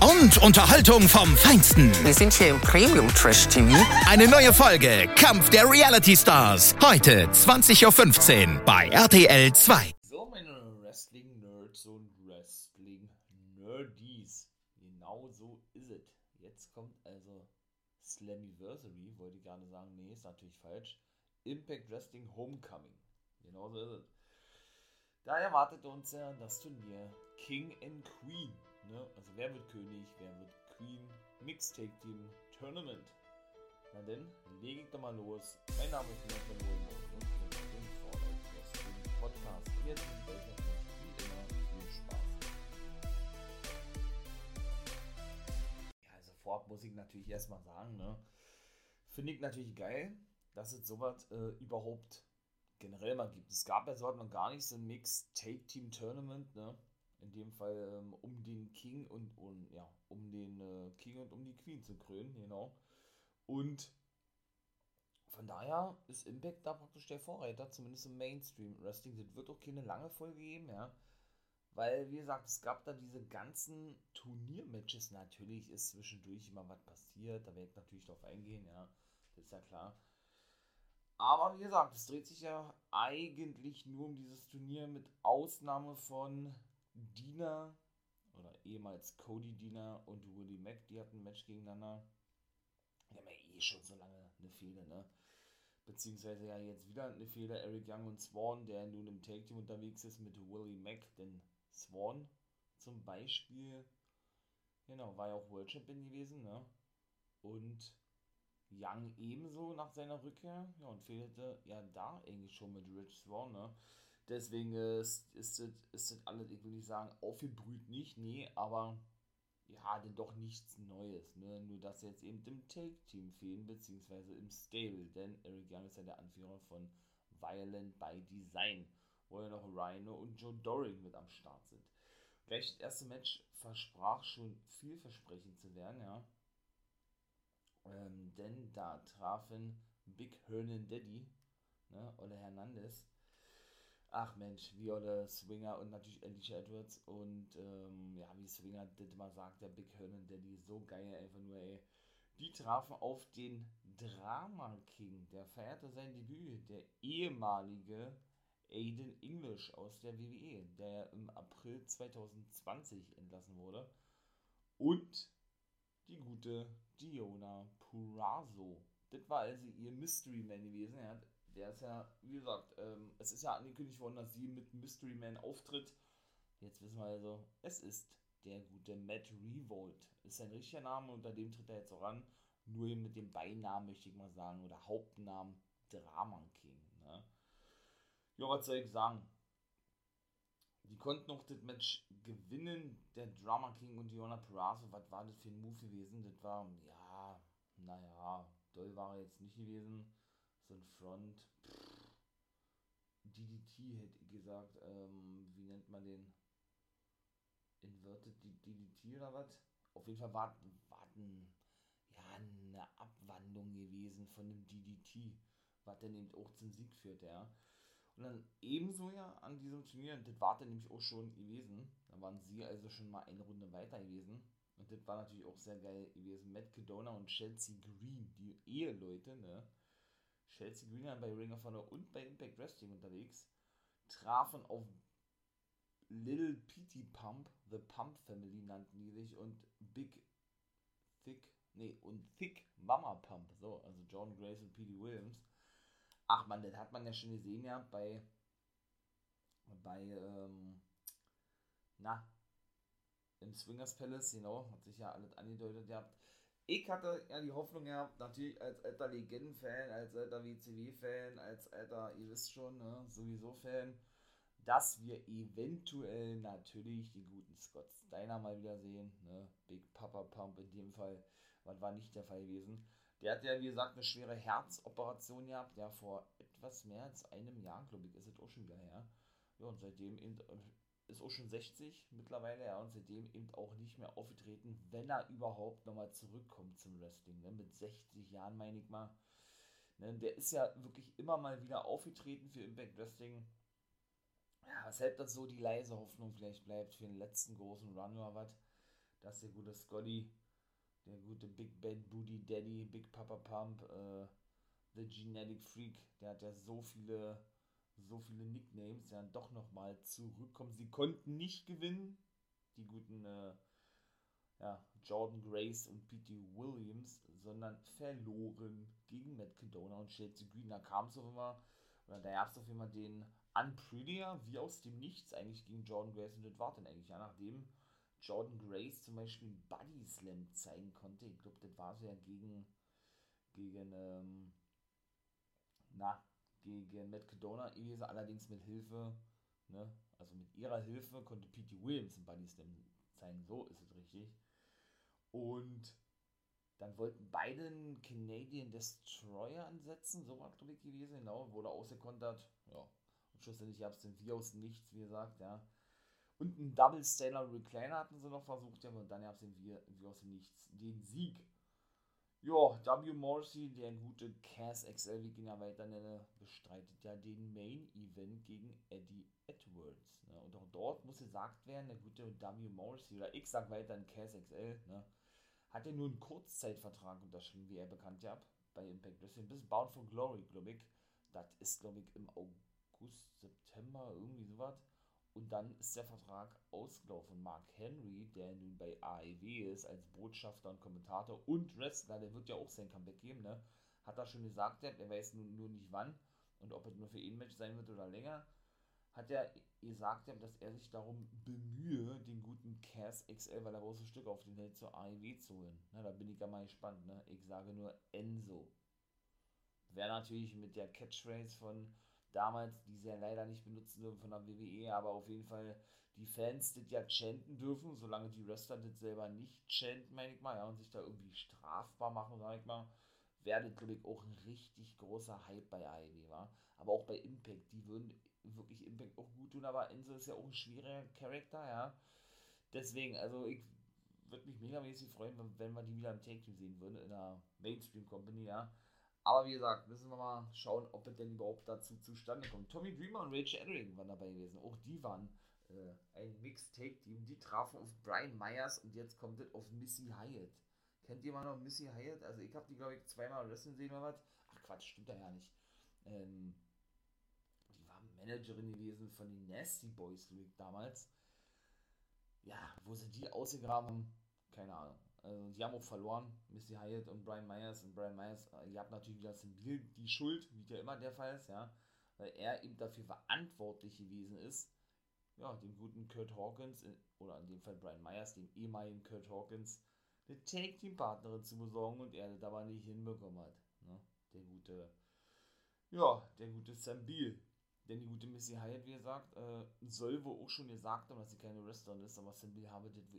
Und Unterhaltung vom Feinsten. Wir sind hier im Premium Trash TV. Eine neue Folge Kampf der Reality Stars. Heute 20.15 Uhr bei RTL 2. So, meine Wrestling-Nerds und Wrestling-Nerdies. Genau so ist es. Jetzt kommt also Slammiversary, wollte ich gerne sagen. Nee, ist natürlich falsch. Impact Wrestling Homecoming. Genau so ist es. Da erwartet uns ja das Turnier King and Queen. Ne? Also wer wird König, wer wird Queen? Mixtape Team Tournament. Na denn, lege ich doch mal los. Mein Name ist Jonathan Wilmo und im Vordergrund Wrestling Podcast. Jetzt ich euch natürlich wie immer viel Spaß. Ja, also vorab muss ich natürlich erstmal sagen, ne? Finde ich natürlich geil, dass es sowas äh, überhaupt generell mal gibt. Es gab ja so noch gar nicht so ein Mix-Take-Team-Tournament, ne? In dem Fall ähm, um den King und, und ja, um den äh, King und um die Queen zu krönen, genau. Und von daher ist Impact da praktisch der Vorreiter, zumindest im Mainstream Wrestling. Das wird auch keine lange Folge geben, ja. Weil, wie gesagt, es gab da diese ganzen Turniermatches. Natürlich ist zwischendurch immer was passiert. Da werde ich natürlich drauf eingehen, ja. Das ist ja klar. Aber wie gesagt, es dreht sich ja eigentlich nur um dieses Turnier mit Ausnahme von Dina oder ehemals Cody Dina und Willie Mack. Die hatten ein Match gegeneinander. Die haben ja eh schon so lange eine Fehde, ne? Beziehungsweise ja jetzt wieder eine Fehde. Eric Young und Swan, der nun im Take Team unterwegs ist mit Willie Mack. Denn Swan zum Beispiel, genau, war ja auch World Champion gewesen, ne? Und Young ebenso nach seiner Rückkehr. Ja, und fehlte ja da eigentlich schon mit Rich Swan, ne? Deswegen ist, ist, ist das alles, ich will nicht sagen, aufgebrüht nicht, nee, aber ja, denn doch nichts Neues, ne? Nur dass jetzt eben im Take-Team fehlen, beziehungsweise im Stable, denn Eric Young ist ja der Anführer von Violent by Design, wo ja noch Rhino und Joe Doring mit am Start sind. Gleich das erste Match versprach schon vielversprechend zu werden, ja. Ähm, denn da trafen Big Hernan Daddy, ne, Ole Hernandez, ach Mensch, wie Ole Swinger und natürlich Alicia Edwards und ähm, ja, wie Swinger das mal sagt, der Big Hernan Daddy, so geil einfach nur, ey. Die trafen auf den Drama King, der feierte sein Debüt, der ehemalige Aiden English aus der WWE, der im April 2020 entlassen wurde. Und die gute Diona Purazo. Das war also ihr Mystery Man gewesen. Ja, der ist ja, wie gesagt, ähm, es ist ja angekündigt worden, dass sie mit Mystery Man auftritt. Jetzt wissen wir also, es ist der gute Matt Revolt. Ist sein richtiger Name, unter dem tritt er jetzt auch an. Nur mit dem Beinamen, möchte ich mal sagen, oder Hauptnamen Drama King. Ne? Ja, was soll ich sagen? Die konnten noch das Match gewinnen, der Drama King und Diona Perazo. Was war das für ein Move gewesen? Das war, ja, naja, doll war er jetzt nicht gewesen. So ein Front. Pff, DDT hätte ich gesagt. Ähm, wie nennt man den? Inverted DDT oder was? Auf jeden Fall war, war ein, ja, eine Abwandlung gewesen von dem DDT, was dann eben auch zum Sieg führt, ja. Und dann ebenso ja an diesem Turnier, und das war dann nämlich auch schon gewesen, da waren sie also schon mal eine Runde weiter gewesen. Und das war natürlich auch sehr geil gewesen. Matt Cadona und Chelsea Green, die Eheleute, ne? Chelsea Green waren bei Ring of Honor und bei Impact Wrestling unterwegs, trafen auf Little Petey Pump, The Pump Family nannten die sich, und Big Thick, nee, und Thick Mama Pump, so, also John Grace und Petey Williams. Ach man, das hat man ja schon gesehen, ja, bei, bei, ähm, na, im Swingers Palace, genau, hat sich ja alles angedeutet gehabt. Ich hatte ja die Hoffnung gehabt, natürlich als alter Legenden-Fan, als alter WCW-Fan, als alter, ihr wisst schon, ne, sowieso Fan, dass wir eventuell natürlich den guten Scott Steiner mal wieder sehen. Ne? Big Papa Pump in dem Fall, was war nicht der Fall gewesen. Der hat ja, wie gesagt, eine schwere Herzoperation gehabt, ja, vor etwas mehr als einem Jahr, glaube ich, ist es auch schon wieder her. Ja, und seitdem ist auch schon 60 mittlerweile, ja, und seitdem eben auch nicht mehr aufgetreten, wenn er überhaupt nochmal zurückkommt zum Wrestling, ne, mit 60 Jahren, meine ich mal. Ne, der ist ja wirklich immer mal wieder aufgetreten für Impact Wrestling. Ja, weshalb das so die leise Hoffnung vielleicht bleibt für den letzten großen Run oder was, dass der gute Scotty der gute Big Bad Booty Daddy, Big Papa Pump, äh, The Genetic Freak, der hat ja so viele, so viele Nicknames, ja doch nochmal zurückkommen. Sie konnten nicht gewinnen, die guten äh, ja, Jordan Grace und P.T. Williams, sondern verloren gegen Matt Cadona und Chelsea Green. Da kam es auf immer, oder da gab es auf immer den Unprettier, wie aus dem Nichts eigentlich gegen Jordan Grace und das war dann eigentlich, ja, nachdem Jordan Grace zum Beispiel einen Body Slam zeigen konnte. Ich glaube, das war so ja gegen, gegen, ähm, na, gegen Matt Cadona gewesen, allerdings mit Hilfe, ne, also mit ihrer Hilfe konnte P.T. Williams einen Body Slam zeigen, so ist es richtig. Und dann wollten beide einen Canadian Destroyer ansetzen, so war glaube ich gewesen, genau, wurde ausgekontert, ja. Und schlussendlich gab es den wie aus nichts, wie gesagt, ja. Und einen Double Stellar Recliner hatten sie noch versucht, ja, und dann gab es den wie aus Nichts den Sieg. Ja, W. Morrissey, der gute Cass XL, wie ihn weiter nenne, bestreitet ja den Main Event gegen Eddie Edwards. Ne? Und auch dort muss gesagt werden, der gute W. Morrissey, oder ich sag weiter ein Cass XL, ne? hat ja nur einen Kurzzeitvertrag unterschrieben, wie er bekannt ja bei Impact Wrestling, bis Bound for Glory, glaube ich. Das ist, glaube ich, im August, September, irgendwie sowas. Und dann ist der Vertrag ausgelaufen. Mark Henry, der nun bei AEW ist, als Botschafter und Kommentator und Wrestler, der wird ja auch sein Comeback geben, ne? Hat er schon gesagt, er weiß nur, nur nicht wann und ob es nur für ihn Match sein wird oder länger. Hat er gesagt, dass er sich darum bemühe, den guten Cass XL, weil er große Stücke auf den hält, zur AEW zu holen. Na, da bin ich ja mal gespannt, ne? Ich sage nur Enzo. Wäre natürlich mit der Catchphrase von damals, die sie ja leider nicht benutzen dürfen von der WWE, aber auf jeden Fall die Fans das ja chanten dürfen, solange die Wrestler das selber nicht chanten, meine ich mal, ja, und sich da irgendwie strafbar machen, sag ich mal, wäre das, glaube ich, auch ein richtig großer Hype bei AEW, war. Aber auch bei Impact, die würden wirklich Impact auch gut tun, aber Enzo ist ja auch ein schwieriger Charakter, ja. Deswegen, also ich würde mich megamäßig freuen, wenn wir die wieder im Take-Team sehen würden, in der Mainstream-Company, ja. Aber wie gesagt, müssen wir mal schauen, ob es denn überhaupt dazu zustande kommt. Tommy Dreamer und Rachel Edring waren dabei gewesen. Auch die waren äh, ein Mixtape-Team. Die trafen auf Brian Myers und jetzt kommt es auf Missy Hyatt. Kennt ihr mal noch Missy Hyatt? Also ich habe die, glaube ich, zweimal wrestlen sehen oder was. Ach Quatsch, stimmt da ja nicht. Ähm, die war Managerin gewesen von den Nasty Boys League damals. Ja, wo sie die ausgegraben haben, keine Ahnung. Also, die haben auch verloren, Missy Hyatt und Brian Myers. Und Brian Myers, äh, ihr habt natürlich wieder Symbol die Schuld, wie ja immer der Fall ist, ja. Weil er eben dafür verantwortlich gewesen ist, ja, dem guten Kurt Hawkins, oder in dem Fall Brian Myers, dem ehemaligen Kurt Hawkins, eine Take-Team-Partnerin zu besorgen und er das aber nicht hinbekommen hat. Ne? Der gute, ja, der gute Sam Beal. Denn die gute Missy Hyatt, wie gesagt, äh, soll wohl auch schon gesagt haben, dass sie keine Wrestlerin ist, aber Sam Beal habe das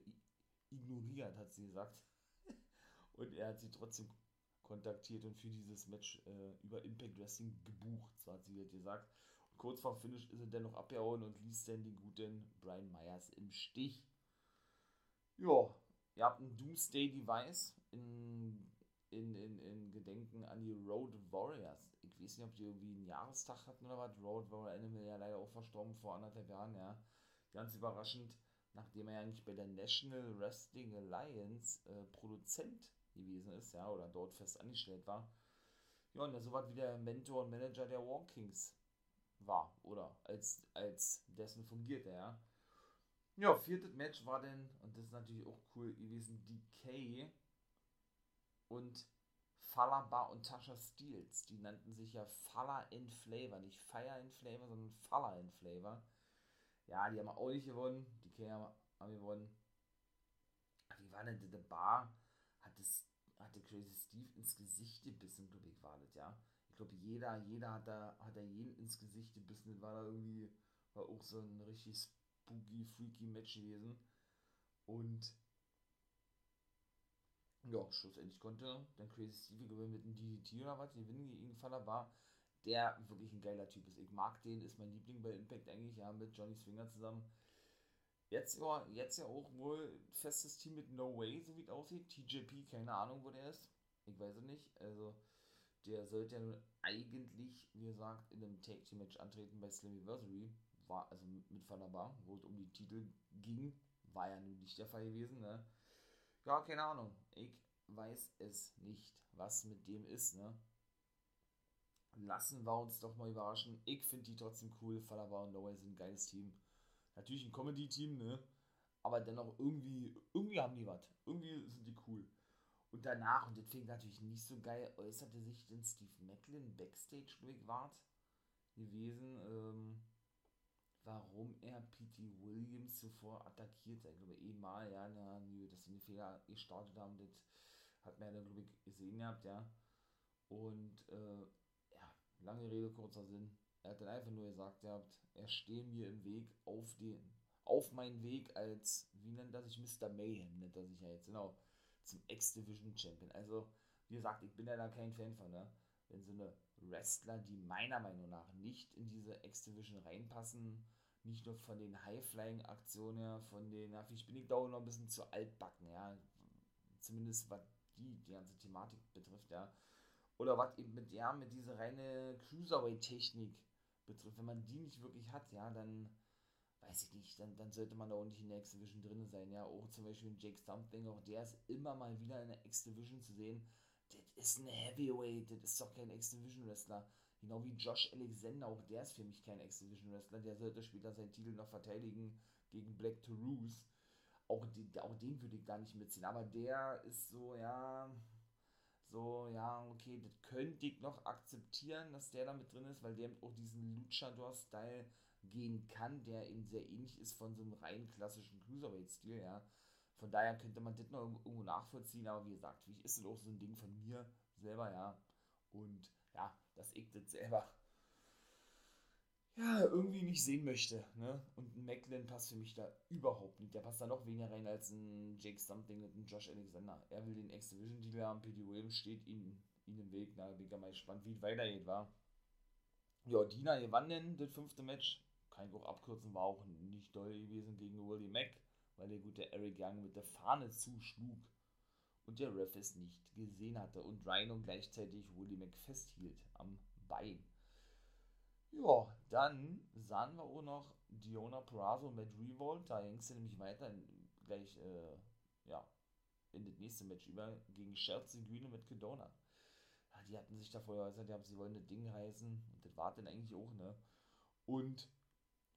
ignoriert, hat sie gesagt. und er hat sie trotzdem kontaktiert und für dieses Match äh, über Impact Wrestling gebucht, so hat sie das gesagt. Und kurz vor Finish ist er dennoch abgehauen und ließ dann den guten Brian Myers im Stich. Ja, ihr habt ein Doomsday Device in, in, in, in Gedenken an die Road Warriors. Ich weiß nicht, ob die irgendwie einen Jahrestag hatten oder was. Road Warrior Animal ja leider auch verstorben vor anderthalb Jahren, ja. Ganz überraschend nachdem er nicht bei der National Wrestling Alliance äh, Produzent gewesen ist, ja, oder dort fest angestellt war. Ja, und er so was wie der Mentor und Manager der Walkings war, oder als, als dessen fungierte, ja. Ja, viertes Match war dann, und das ist natürlich auch cool gewesen, DK und Falaba und Tasha Steels. Die nannten sich ja Falla in Flavor, nicht Fire in Flavor, sondern Falla in Flavor. Ja, die haben auch nicht gewonnen. Haben gewonnen. Wie war denn die Bar? Hat, das, hat der Crazy Steve ins Gesicht gebissen, glaube ich, war das, ja. Ich glaube, jeder, jeder hat da, hat da jeden ins Gesicht gebissen. Das war da irgendwie War auch so ein richtig spooky, freaky Match gewesen. Und ja, schlussendlich konnte dann Crazy Stevie gewinnen mit einem DDT oder was, gewinnen gegen Faller war, der wirklich ein geiler Typ ist. Ich mag den, ist mein Liebling bei Impact eigentlich, ja, mit Johnny Swinger zusammen. Jetzt, ja, jetzt ja auch wohl festes Team mit No Way, so wie es aussieht. TJP, keine Ahnung, wo der ist. Ich weiß es nicht. Also, der sollte ja nun eigentlich, wie gesagt, in einem Tag Team Match antreten bei Slammiversary. War also mit Fanaba, wo es um die Titel ging. War ja nun nicht der Fall gewesen, ne? Ja, keine Ahnung. Ich weiß es nicht, was mit dem ist, ne? Lassen wir uns doch mal überraschen. Ich finde die trotzdem cool. Falaba und Lower sind ein geiles Team natürlich ein Comedy-Team, ne? Aber dennoch irgendwie, irgendwie haben die was. Irgendwie sind die cool. Und danach, und das fing natürlich nicht so geil, äußerte sich denn Steve Macklin backstage wart gewesen, ähm, warum er P.T. Williams zuvor attackiert hat. Ich glaube, eh mal, ja, na, dass sie einen Fehler gestartet haben, das hat man ja dann, glaube ich, gesehen gehabt, ja. Und, äh, ja, lange Rede, kurzer Sinn. Er hat dann einfach nur gesagt, ihr habt, er stehe mir im Weg auf den, auf meinen Weg als, wie nennt er sich, Mr. Mayhem, nennt er sich ja jetzt, genau, zum X-Division Champion. Also, wie gesagt, ich bin ja da kein Fan von, ne? Wenn so eine Wrestler, die meiner Meinung nach nicht in diese X-Division reinpassen, nicht nur von den High-Flying-Aktionen her, von den, ja, ich bin ich da auch noch ein bisschen zu altbacken, ja, zumindest was die, die ganze Thematik betrifft, ja, oder was eben mit, ja, mit dieser reine Cruiserweight-Technik betrifft, wenn man die nicht wirklich hat, ja, dann weiß ich nicht, dann, dann sollte man da auch nicht in der X-Division drin sein, ja, auch zum Beispiel Jake Something, auch der ist immer mal wieder in der X-Division zu sehen, das ist ein Heavyweight, das ist doch kein X-Division-Wrestler, genau wie Josh Alexander, auch der ist für mich kein X-Division-Wrestler, der sollte später seinen Titel noch verteidigen gegen Black Toulouse, auch, die, auch den würde ich gar nicht mitziehen, aber der ist so, ja, so, ja, okay, das könnte ich noch akzeptieren, dass der da mit drin ist, weil der auch diesen Luchador-Style gehen kann, der eben sehr ähnlich ist von so einem rein klassischen Cruiserweight-Stil, ja. Von daher könnte man das noch irgendwo nachvollziehen, aber wie gesagt, wie ist das auch so ein Ding von mir selber, ja. Und ja, dass ich das selber ja, irgendwie nicht sehen möchte. Ne? Und ein Macklin passt für mich da überhaupt nicht. Der passt da noch weniger rein als ein Jake Something und ein Josh Alexander. Er will den X-Division-Titel haben, P.D. Williams steht ihm, ihm im Weg. Na, bin ich mal gespannt, wie es weitergeht, war. Ja, Dina gewann denn das fünfte Match. Kann ich auch abkürzen, war auch nicht doll gewesen gegen Willie Mack, weil der gute Eric Young mit der Fahne zuschlug und der Ref es nicht gesehen hatte und Rhino gleichzeitig Willie Mack festhielt am Bein. Ja, dann sahen wir auch noch Diona Purrazzo mit Revolt. Da ging es nämlich weiter in, gleich äh, ja, in das nächste Match über gegen Chelsea Green mit Kedona. Ja, die hatten sich da vorher gesagt, die haben, sie wollen das Ding heißen. Und das war dann eigentlich auch, ne? Und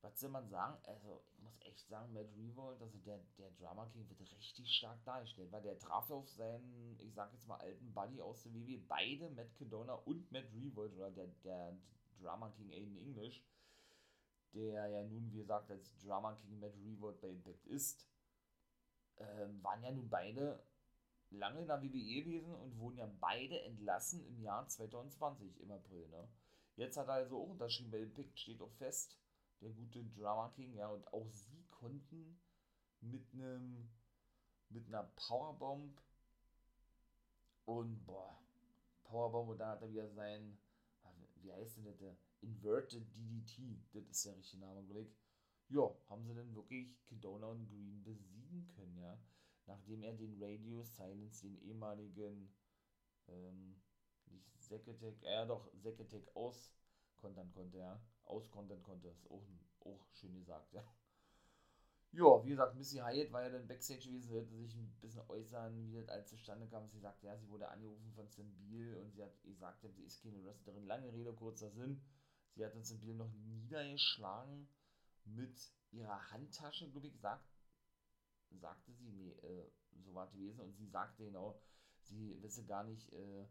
was soll man sagen? Also, ich muss echt sagen, Matt Revolt, also der, der Drama King wird richtig stark dargestellt, weil der traf auf seinen, ich sag jetzt mal, alten Buddy aus der WWE, beide, Matt Kedona und Matt Revolt, oder der, der, Drama King Aiden English, der ja nun, wie gesagt, als Drama King Matt Revolt bei Impact ist, ähm, waren ja nun beide lange in der WWE gewesen und wurden ja beide entlassen im Jahr 2020, im April. Ne? Jetzt hat er also auch unterschrieben bei Impact, steht auch fest, der gute Drama King, ja, und auch sie konnten mit einem mit einer Powerbomb und boah, Powerbomb und dann hat er wieder sein wie heißt denn das? Inverted DDT, das ist der richtige Name, glaube ich. Ja, haben sie denn wirklich Kedona und Green besiegen können, ja? Nachdem er den Radio Silence, den ehemaligen, ähm, nicht Zekatech, äh, doch, Zekatech auskontern konnte, ja? Auskontern konnte, ist auch, auch schön gesagt, ja. Ja, wie gesagt, Missy Hyatt war ja dann Backstage gewesen, wollte sich ein bisschen äußern, wie das alles zustande kam. Sie sagte, ja, sie wurde angerufen von Sambil und sie hat gesagt, sie ist keine Wrestlerin. Lange Rede, kurzer Sinn. Sie hat dann Sambil noch niedergeschlagen mit ihrer Handtasche, glaube ich, sagt, sagte sie, nee, äh, so war es gewesen. Und sie sagte genau, sie wisse gar nicht, äh,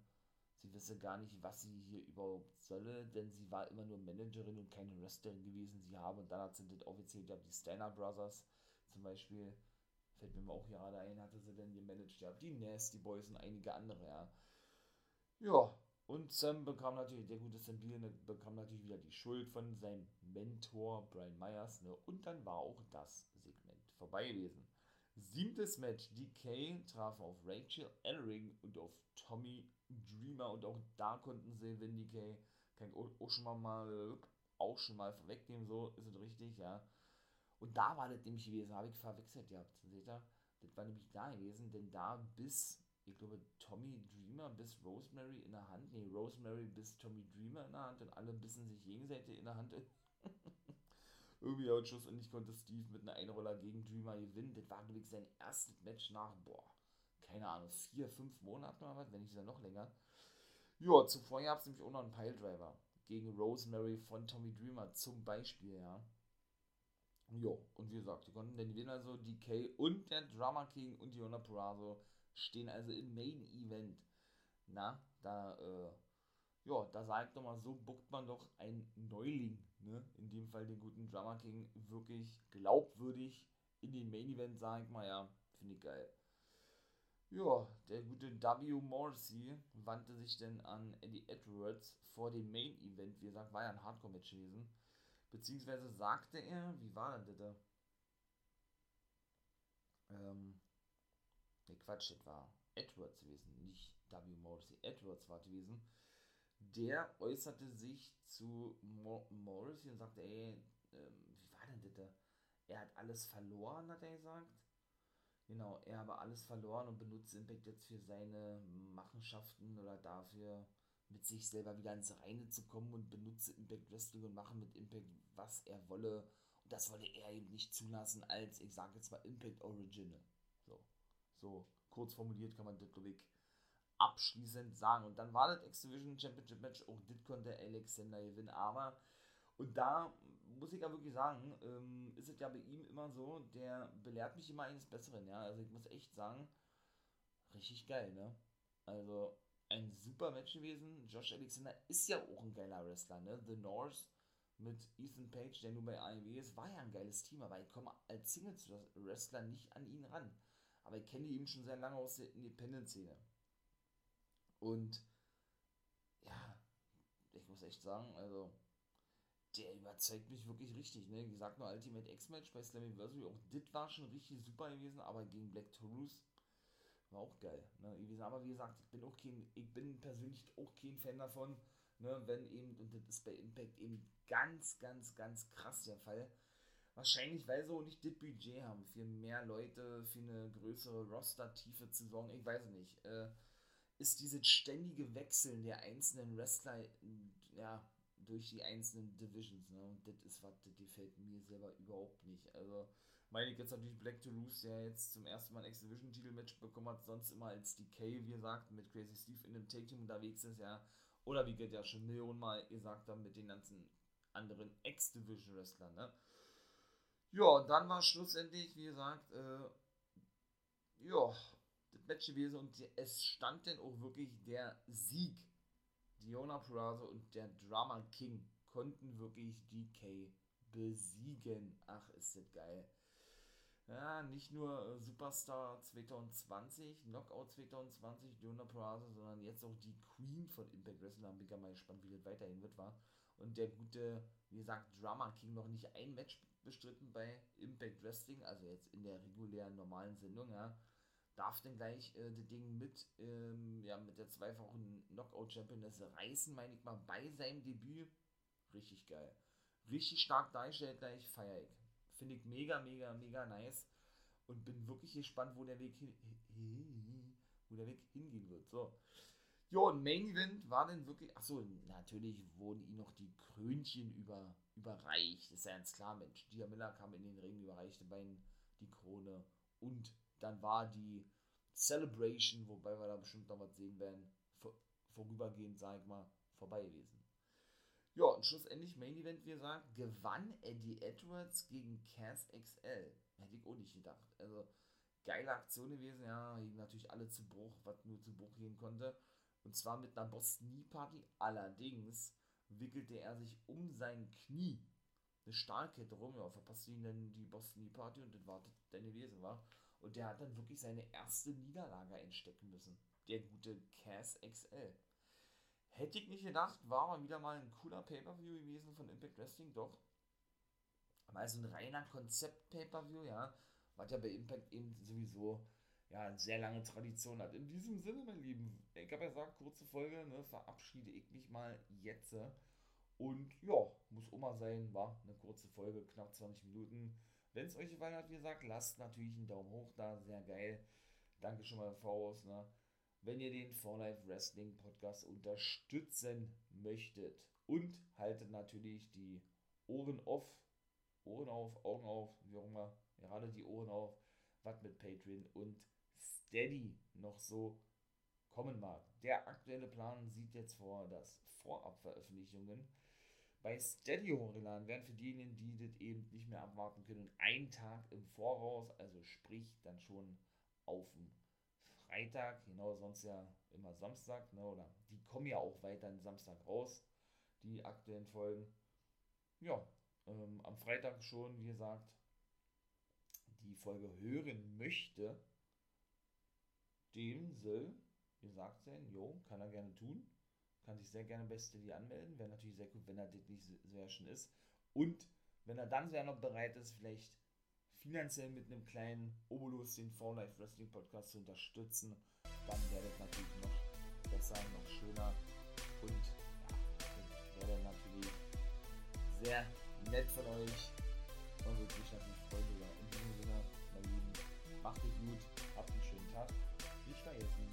sie wisse gar nicht, was sie hier überhaupt solle, denn sie war immer nur Managerin und keine Wrestlerin gewesen. Sie habe, und dann hat sie das offiziell, ich die Steiner Brothers zum Beispiel, fällt mir auch gerade ein, hatte sie denn gemanagt, ja, die Nasty Boys und einige andere, ja. Ja, und Sam bekam natürlich, der gute Sam Beal ne, bekam natürlich wieder die Schuld von seinem Mentor Brian Myers. Ne? Und dann war auch das Segment vorbei gewesen. Siebtes Match, DK traf auf Rachel Ellering und auf Tommy Dreamer und auch da konnten sie Wendy Kay, kann ich auch schon mal, auch schon mal vorwegnehmen, so ist es richtig, ja. Und da war das nämlich gewesen, habe ich verwechselt gehabt, seht ihr? Das war nämlich da gewesen, denn da bis, ich glaube, Tommy Dreamer bis Rosemary in der Hand, nee, Rosemary bis Tommy Dreamer in der Hand und alle bissen sich gegenseitig in der Hand. Irgendwie auch Schuss und ich konnte Steve mit einer Einroller gegen Dreamer gewinnen. Das war, glaube ich, sein erstes Match nach, boah, keine Ahnung, vier, fünf Monaten oder was, wenn nicht sogar noch länger. Ja, zuvor gab es nämlich auch noch einen Piledriver gegen Rosemary von Tommy Dreamer zum Beispiel, ja. Jo, und wie gesagt, die konnten dann gewinnen, also DK und der Drama King und Diona Purazo stehen also im Main Event. Na, da, äh, ja, da sagt doch mal so, buckt man doch ein Neuling, ne? In dem Fall den guten Drama King wirklich glaubwürdig in den Main Event, sag ich mal, ja, finde ich geil. Ja, der gute W. Morrissey wandte sich dann an Eddie Edwards vor dem Main Event. Wie gesagt, war ja ein Hardcore-Match gewesen. Beziehungsweise sagte er, wie war denn das? Ähm, ne Quatsch, das war Edwards gewesen, nicht W. Morrissey. Edwards war gewesen. Der äußerte sich zu Mor Morrissey und sagte, ey, ähm, wie war denn das? Er hat alles verloren, hat er gesagt Genau, er habe alles verloren und benutzt Impact jetzt für seine Machenschaften oder dafür, mit sich selber wieder ins Reine zu kommen und benutze Impact Wrestling und mache mit Impact, was er wolle. Und das wolle er eben nicht zulassen als, ich sage jetzt mal, Impact Original. So, so kurz formuliert kann man das, glaube ich, abschließend sagen. Und dann war das X-Division Championship Match, auch das konnte Alexander gewinnen, aber und da muss ich ja wirklich sagen, ähm, ist es ja bei ihm immer so, der belehrt mich immer eines Besseren, ja. Also ich muss echt sagen, richtig geil, ne? Also ein super Match gewesen. Josh Alexander ist ja auch ein geiler Wrestler, ne? The North mit Ethan Page, der nun bei AEW ist, war ja ein geiles Team, aber ich komme als Singles-Wrestler nicht an ihn ran. Aber ich kenne ihn schon sehr lange aus der Independent-Szene. Und ja, ich muss echt sagen, also der überzeugt mich wirklich richtig. Ne? Wie gesagt, nur Ultimate X-Match bei Slammiversary, auch das war schon richtig super gewesen, aber gegen Black Taurus war auch geil. Ne? Aber wie gesagt, ich bin auch kein, ich bin persönlich auch kein Fan davon, ne? wenn eben, und das ist bei Impact eben ganz, ganz, ganz krass der Fall. Wahrscheinlich, weil sie auch nicht das Budget haben, für mehr Leute, für eine größere Roster-Tiefe zu sorgen, ich weiß nicht. Äh, ist dieses ständige Wechseln der einzelnen Wrestler, ja, durch die einzelnen Divisions. Ne? Und das ist was, das gefällt mir selber überhaupt nicht. Also, meine ich jetzt natürlich Black Toulouse, der jetzt zum ersten Mal ein X-Division-Titel-Match bekommen hat, sonst immer als Decay, wie gesagt, mit Crazy Steve in einem Take-Team unterwegs ist, ja. Oder wie geht ja schon Millionenmal gesagt haben, mit den ganzen anderen X-Division-Wrestlern, ne? Ja, dann war schlussendlich, wie gesagt, äh, ja, das Match gewesen und es stand dann auch wirklich der Sieg Diona Purrazzo und der Drama King konnten wirklich DK besiegen. Ach, ist das geil. Ja, nicht nur äh, Superstar 2020, Knockout 2020, Diona Purrazzo, sondern jetzt auch die Queen von Impact Wrestling. Da bin ich mal gespannt, wie das weiterhin wird, war. Und der gute, wie gesagt, Drama King noch nicht ein Match bestritten bei Impact Wrestling, also jetzt in der regulären normalen Sendung, ja darf denn gleich äh, das Ding mit, ähm, ja, mit der zweifachen Knockout-Championess reißen, meine ich mal, bei seinem Debüt. Richtig geil. Richtig stark dargestellt gleich, feier ich. Finde ich mega, mega, mega nice. Und bin wirklich gespannt, wo der Weg hin, wo der Weg hingehen wird. So. Ja, und Main Event war dann wirklich, achso, natürlich wurden ihm noch die Krönchen über, überreicht. ist ja ganz klar, Mensch. Dia Miller kam in den Ring, überreichte beiden die Krone und dann war die Celebration, wobei wir da bestimmt noch was sehen werden, vor, vorübergehend, sag ich mal, vorbei gewesen. Ja, und schlussendlich Main Event, wie gesagt, gewann Eddie Edwards gegen Cass XL. Hätte ich auch nicht gedacht. Also, geile Aktion gewesen, ja, natürlich alle zu Bruch, was nur zu Bruch gehen konnte. Und zwar mit einer Boston Knee Party. Allerdings wickelte er sich um sein Knie eine Stahlkette rum, ja, verpasste ihn dann die Boston Knee Party und das war das dann war. Und der hat dann wirklich seine erste Niederlage einstecken müssen. Der gute Cass XL. Hätte ich nicht gedacht, war mal wieder mal ein cooler Pay-Per-View gewesen von Impact Wrestling, doch. Mal so ein reiner Konzept-Pay-Per-View, ja. Was ja bei Impact eben sowieso ja, eine sehr lange Tradition hat. In diesem Sinne, mein Lieben, ich habe ja gesagt, kurze Folge, ne, verabschiede ich mich mal jetzt. Und ja, muss mal sein, war eine kurze Folge, knapp 20 Minuten. Wenn es euch gefallen hat, wie gesagt, lasst natürlich einen Daumen hoch da, sehr geil. Danke schon mal voraus. Ne? Wenn ihr den For Life Wrestling Podcast unterstützen möchtet und haltet natürlich die Ohren auf, Ohren auf, Augen auf, wie auch immer, gerade die Ohren auf, was mit Patreon und Steady noch so kommen mag. Der aktuelle Plan sieht jetzt vor, dass Vorabveröffentlichungen bei Steady hochgeladen werden für diejenigen, die das eben nicht mehr abwarten können. Einen Tag im Voraus, also sprich dann schon auf dem Freitag, genau sonst ja immer Samstag, ne, oder die kommen ja auch weiterhin Samstag raus, die aktuellen Folgen. Ja, ähm, am Freitag schon, wie gesagt, die Folge hören möchte, dem soll gesagt sein, jo, kann er gerne tun kann sich sehr gerne bei Steady anmelden. Wäre natürlich sehr gut, wenn er das nicht sehr schon ist. Und wenn er dann sehr noch bereit ist, vielleicht finanziell mit einem kleinen Obolus den For Life Wrestling Podcast zu unterstützen, dann das natürlich noch besser, noch schöner und ja, wäre natürlich sehr nett von euch und würde mich natürlich freuen. In diesem Sinne, meine Lieben, macht es gut, habt einen schönen Tag. Nicht vergessen,